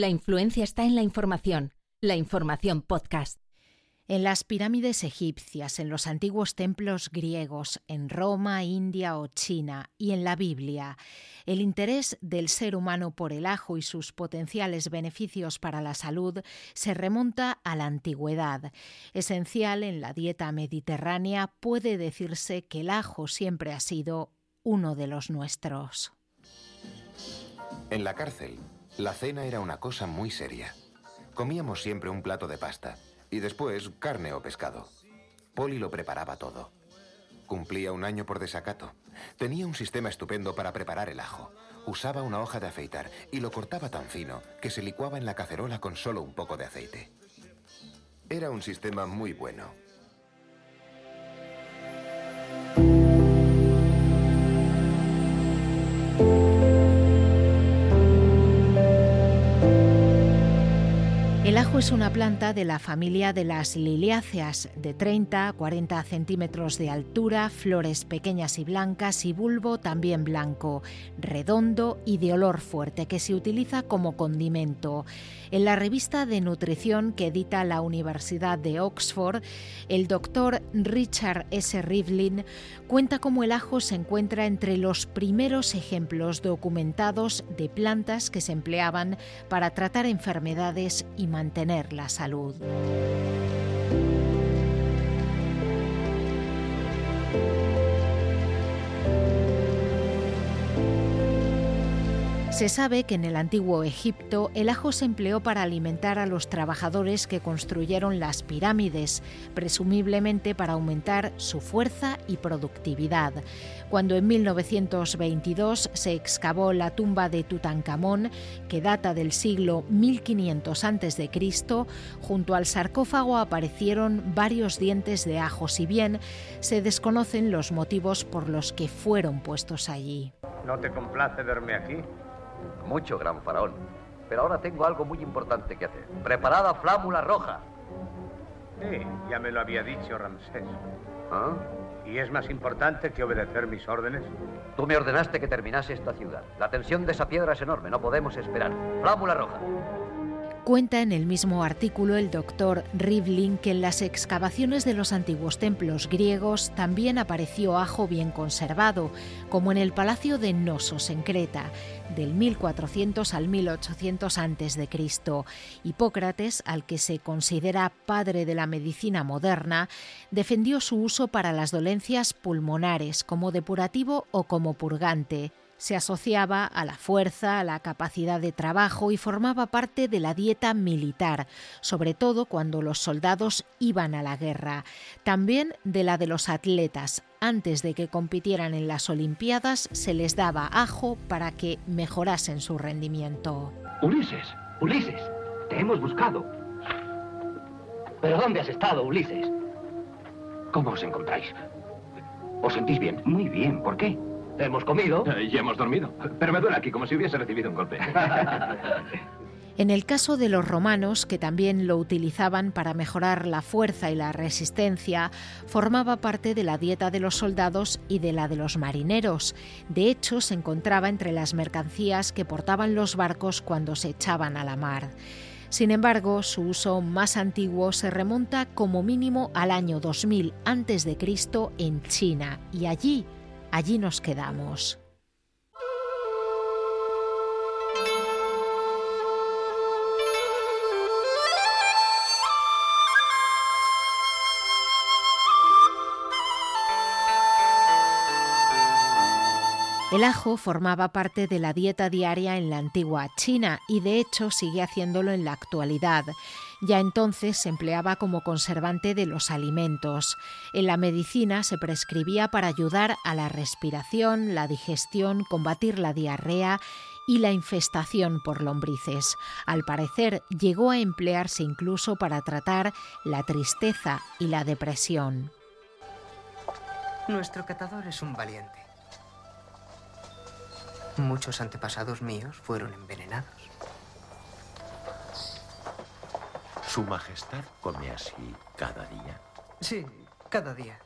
La influencia está en la información. La información podcast. En las pirámides egipcias, en los antiguos templos griegos, en Roma, India o China y en la Biblia, el interés del ser humano por el ajo y sus potenciales beneficios para la salud se remonta a la antigüedad. Esencial en la dieta mediterránea, puede decirse que el ajo siempre ha sido uno de los nuestros. En la cárcel, la cena era una cosa muy seria. Comíamos siempre un plato de pasta y después carne o pescado. Polly lo preparaba todo. Cumplía un año por desacato. Tenía un sistema estupendo para preparar el ajo. Usaba una hoja de afeitar y lo cortaba tan fino que se licuaba en la cacerola con solo un poco de aceite. Era un sistema muy bueno. Es una planta de la familia de las liliáceas, de 30 a 40 centímetros de altura, flores pequeñas y blancas y bulbo también blanco, redondo y de olor fuerte, que se utiliza como condimento. En la revista de nutrición que edita la Universidad de Oxford, el doctor Richard S. Rivlin cuenta cómo el ajo se encuentra entre los primeros ejemplos documentados de plantas que se empleaban para tratar enfermedades y mantener la salud. Se sabe que en el antiguo Egipto el ajo se empleó para alimentar a los trabajadores que construyeron las pirámides, presumiblemente para aumentar su fuerza y productividad. Cuando en 1922 se excavó la tumba de Tutankamón, que data del siglo 1500 a.C., junto al sarcófago aparecieron varios dientes de ajo, si bien se desconocen los motivos por los que fueron puestos allí. ¿No te complace verme aquí? Mucho, gran faraón. Pero ahora tengo algo muy importante que hacer. Preparada flámula roja. Sí, ya me lo había dicho Ramsés. ¿Ah? ¿Y es más importante que obedecer mis órdenes? Tú me ordenaste que terminase esta ciudad. La tensión de esa piedra es enorme, no podemos esperar. Flámula roja. Cuenta en el mismo artículo el doctor Rivlin que en las excavaciones de los antiguos templos griegos también apareció ajo bien conservado, como en el palacio de Nosos en Creta, del 1400 al 1800 a.C. Hipócrates, al que se considera padre de la medicina moderna, defendió su uso para las dolencias pulmonares como depurativo o como purgante se asociaba a la fuerza, a la capacidad de trabajo y formaba parte de la dieta militar, sobre todo cuando los soldados iban a la guerra, también de la de los atletas. Antes de que compitieran en las Olimpiadas se les daba ajo para que mejorasen su rendimiento. Ulises, Ulises, te hemos buscado. ¿Pero dónde has estado, Ulises? ¿Cómo os encontráis? ¿Os sentís bien? Muy bien, ¿por qué? Hemos comido. Eh, y hemos dormido. Pero me duele aquí como si hubiese recibido un golpe. En el caso de los romanos, que también lo utilizaban para mejorar la fuerza y la resistencia, formaba parte de la dieta de los soldados y de la de los marineros. De hecho, se encontraba entre las mercancías que portaban los barcos cuando se echaban a la mar. Sin embargo, su uso más antiguo se remonta como mínimo al año 2000 a.C. en China y allí allí nos quedamos. El ajo formaba parte de la dieta diaria en la antigua China y de hecho sigue haciéndolo en la actualidad. Ya entonces se empleaba como conservante de los alimentos. En la medicina se prescribía para ayudar a la respiración, la digestión, combatir la diarrea y la infestación por lombrices. Al parecer llegó a emplearse incluso para tratar la tristeza y la depresión. Nuestro catador es un valiente. Muchos antepasados míos fueron envenenados. ¿Su Majestad come así cada día? Sí, cada día.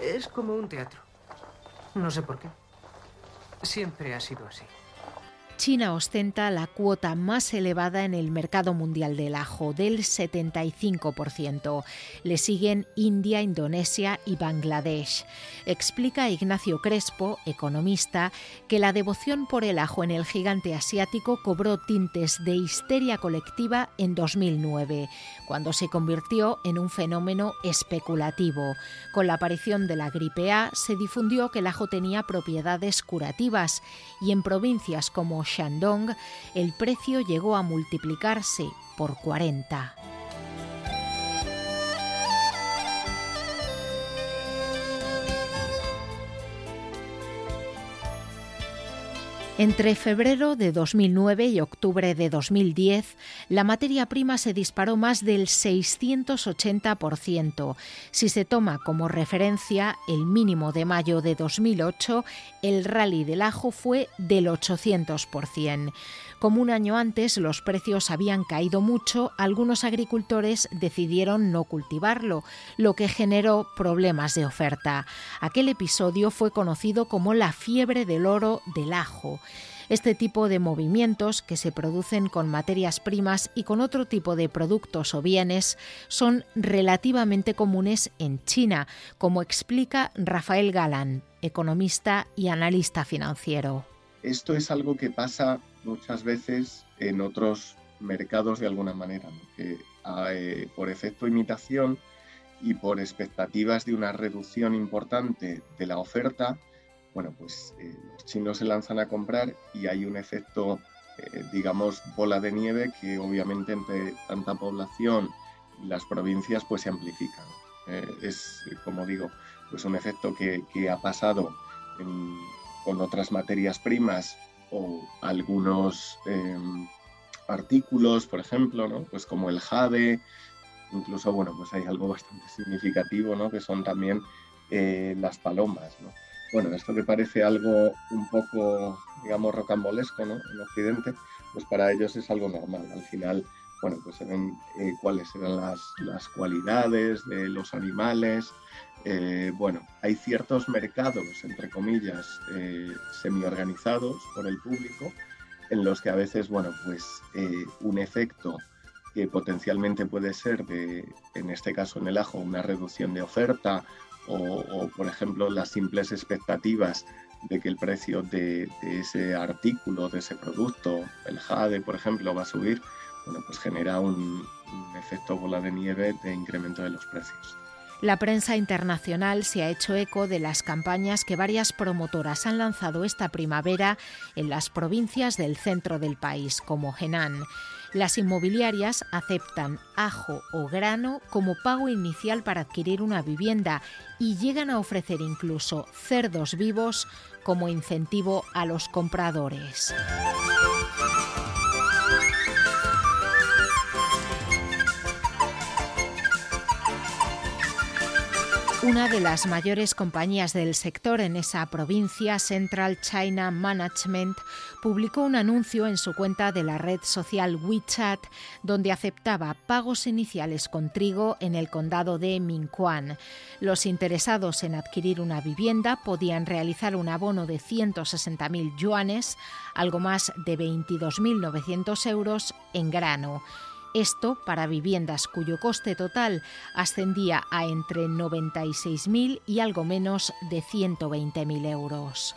Es como un teatro. No sé por qué. Siempre ha sido así. China ostenta la cuota más elevada en el mercado mundial del ajo, del 75%. Le siguen India, Indonesia y Bangladesh. Explica Ignacio Crespo, economista, que la devoción por el ajo en el gigante asiático cobró tintes de histeria colectiva en 2009, cuando se convirtió en un fenómeno especulativo. Con la aparición de la gripe A se difundió que el ajo tenía propiedades curativas y en provincias como Shandong, el precio llegó a multiplicarse por 40. Entre febrero de 2009 y octubre de 2010, la materia prima se disparó más del 680%. Si se toma como referencia el mínimo de mayo de 2008, el rally del ajo fue del 800%. Como un año antes los precios habían caído mucho, algunos agricultores decidieron no cultivarlo, lo que generó problemas de oferta. Aquel episodio fue conocido como la fiebre del oro del ajo. Este tipo de movimientos, que se producen con materias primas y con otro tipo de productos o bienes, son relativamente comunes en China, como explica Rafael Galán, economista y analista financiero. Esto es algo que pasa muchas veces en otros mercados de alguna manera, que eh, por efecto imitación y por expectativas de una reducción importante de la oferta, bueno, pues eh, los chinos se lanzan a comprar y hay un efecto, eh, digamos, bola de nieve que obviamente entre tanta población y las provincias pues se amplifica. es, como digo, pues un efecto que, que ha pasado con otras materias primas o algunos em, artículos, por ejemplo, ¿no? pues como el jade, incluso, bueno, pues hay algo bastante significativo, ¿no? que son también eh, las palomas. ¿no? Bueno, esto que parece algo un poco, digamos, rocambolesco ¿no? en Occidente, pues para ellos es algo normal. Al final, bueno, pues se ven eh, cuáles eran las, las cualidades de los animales, eh, bueno, hay ciertos mercados, entre comillas, eh, semi-organizados por el público, en los que a veces, bueno, pues un efecto que potencialmente puede ser de, en este caso en el ajo, una reducción de oferta o, por ejemplo, las simples expectativas de que el precio de, ese artículo, de ese producto, el jade, por ejemplo, va a subir, bueno, pues genera un efecto bola de nieve de incremento de los precios. La prensa internacional se ha hecho eco de las campañas que varias promotoras han lanzado esta primavera en las provincias del centro del país, como Henan. Las inmobiliarias aceptan ajo o grano como pago inicial para adquirir una vivienda y llegan a ofrecer incluso cerdos vivos como incentivo a los compradores. Una de las mayores compañías del sector en esa provincia, Central China Management, publicó un anuncio en su cuenta de la red social WeChat donde aceptaba pagos iniciales con trigo en el condado de Minquan. Los interesados en adquirir una vivienda podían realizar un abono de 160.000 yuanes, algo más de 22.900 euros en grano. Esto para viviendas cuyo coste total ascendía a entre 96.000 y algo menos de 120.000 euros.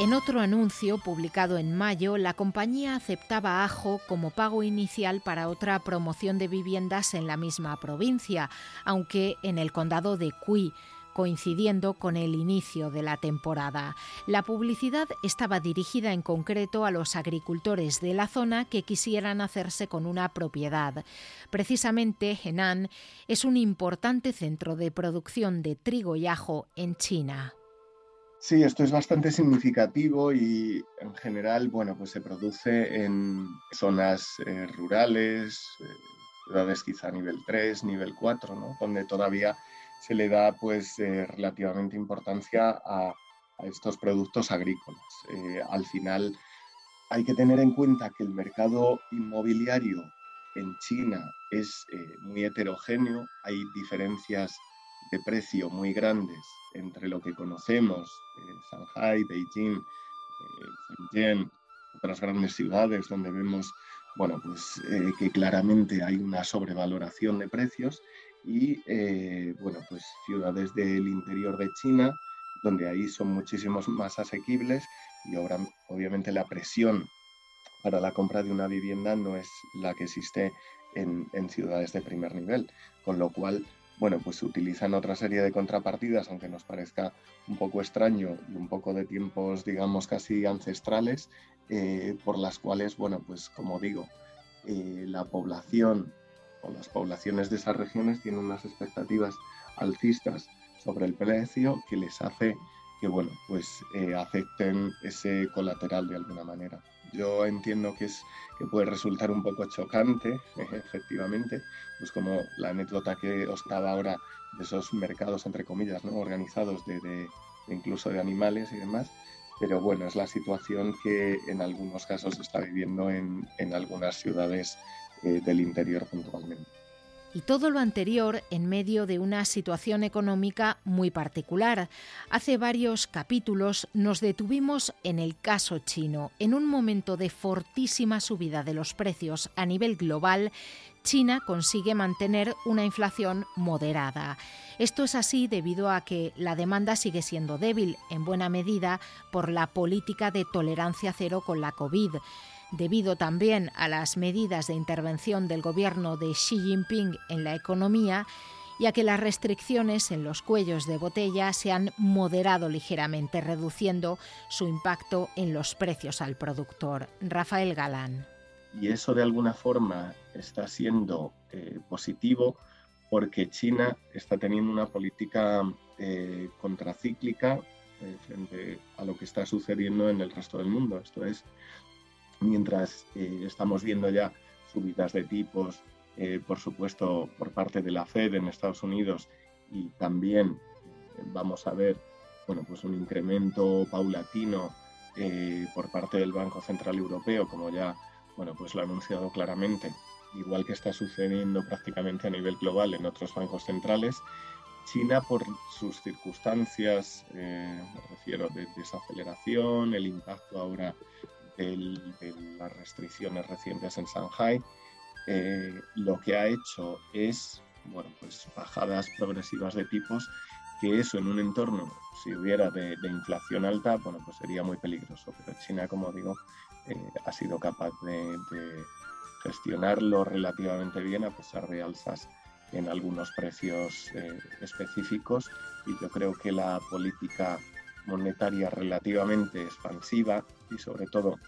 En otro anuncio publicado en mayo, la compañía aceptaba ajo como pago inicial para otra promoción de viviendas en la misma provincia, aunque en el condado de Cui coincidiendo con el inicio de la temporada. La publicidad estaba dirigida en concreto a los agricultores de la zona que quisieran hacerse con una propiedad. Precisamente Henan es un importante centro de producción de trigo y ajo en China. Sí, esto es bastante significativo y en general, bueno, pues se produce en zonas eh, rurales, eh, ciudades quizá nivel 3, nivel 4, ¿no? donde todavía se le da pues eh, relativamente importancia a, estos productos agrícolas. Eh, al final hay que tener en cuenta que el mercado inmobiliario en China es eh, muy heterogéneo, hay diferencias de precio muy grandes entre lo que conocemos, Shanghai, Beijing, Shenzhen, otras grandes ciudades donde vemos bueno, pues, que claramente hay una sobrevaloración de precios y bueno, pues ciudades del interior de China donde ahí son muchísimos más asequibles y ahora obviamente la presión para la compra de una vivienda no es la que existe en, ciudades de primer nivel, con lo cual bueno, pues utilizan otra serie de contrapartidas, aunque nos parezca un poco extraño y un poco de tiempos, digamos, casi ancestrales, eh, por las cuales, bueno, pues como digo, eh, la población o las poblaciones de esas regiones tienen unas expectativas alcistas sobre el precio que les hace que, bueno, pues eh, acepten ese colateral de alguna manera. Yo entiendo que, es, que puede resultar un poco chocante, efectivamente, pues como la anécdota que os daba ahora de esos mercados, entre comillas, ¿no? organizados de, de, incluso de animales y demás, pero bueno, es la situación que en algunos casos se está viviendo en, en algunas ciudades eh, del interior puntualmente. Y todo lo anterior en medio de una situación económica muy particular. Hace varios capítulos nos detuvimos en el caso chino. En un momento de fortísima subida de los precios a nivel global, China consigue mantener una inflación moderada. Esto es así debido a que la demanda sigue siendo débil, en buena medida por la política de tolerancia cero con la COVID debido también a las medidas de intervención del gobierno de Xi Jinping en la economía y a que las restricciones en los cuellos de botella se han moderado ligeramente, reduciendo su impacto en los precios al productor. Rafael Galán. Y eso de alguna forma está siendo eh, positivo porque China está teniendo una política eh, contracíclica eh, frente a lo que está sucediendo en el resto del mundo. Esto es, mientras eh, estamos viendo ya subidas de tipos, eh, por supuesto, por parte de la Fed en Estados Unidos y también eh, vamos a ver bueno, pues un incremento paulatino por parte del Banco Central Europeo, como ya bueno, pues lo ha anunciado claramente, igual que está sucediendo prácticamente a nivel global en otros bancos centrales. China, por sus circunstancias, me refiero de desaceleración, el impacto ahora las restricciones recientes en Shanghai, eh, lo que ha hecho es bueno, pues bajadas progresivas de tipos, que eso en un entorno, si hubiera de, inflación alta, bueno, pues sería muy peligroso. Pero China, como digo, eh, ha sido capaz de, gestionarlo relativamente bien a pesar de alzas en algunos precios eh, específicos y yo creo que la política monetaria relativamente expansiva y sobre todo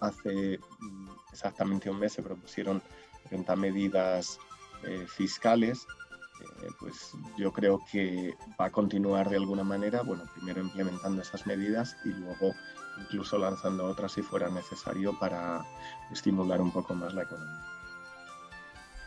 hace mm, exactamente un mes se propusieron 30 medidas eh, fiscales, eh, pues yo creo que va a continuar de alguna manera, bueno, primero implementando esas medidas y luego incluso lanzando otras si fuera necesario para estimular un poco más la economía.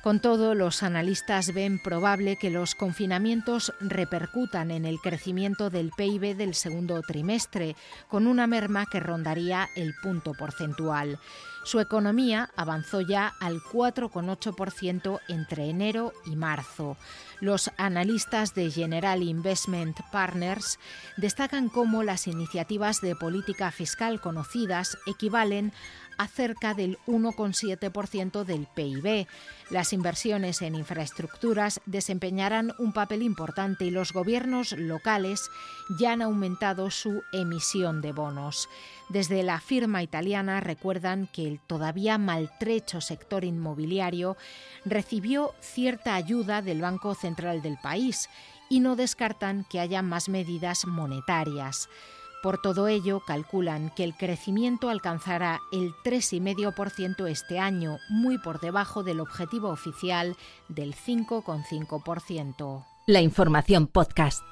Con todo, los analistas ven probable que los confinamientos repercutan en el crecimiento del PIB del segundo trimestre, con una merma que rondaría el punto porcentual. Su economía avanzó ya al 4,8% entre enero y marzo. Los analistas de General Investment Partners destacan cómo las iniciativas de política fiscal conocidas equivalen a cerca del 1,7% del PIB. Las inversiones en infraestructuras desempeñarán un papel importante y los gobiernos locales ya han aumentado su emisión de bonos. Desde la firma italiana recuerdan que el todavía maltrecho sector inmobiliario recibió cierta ayuda del Banco Central del país y no descartan que haya más medidas monetarias. Por todo ello, calculan que el crecimiento alcanzará el 3,5% este año, muy por debajo del objetivo oficial del 5,5%. La información podcast.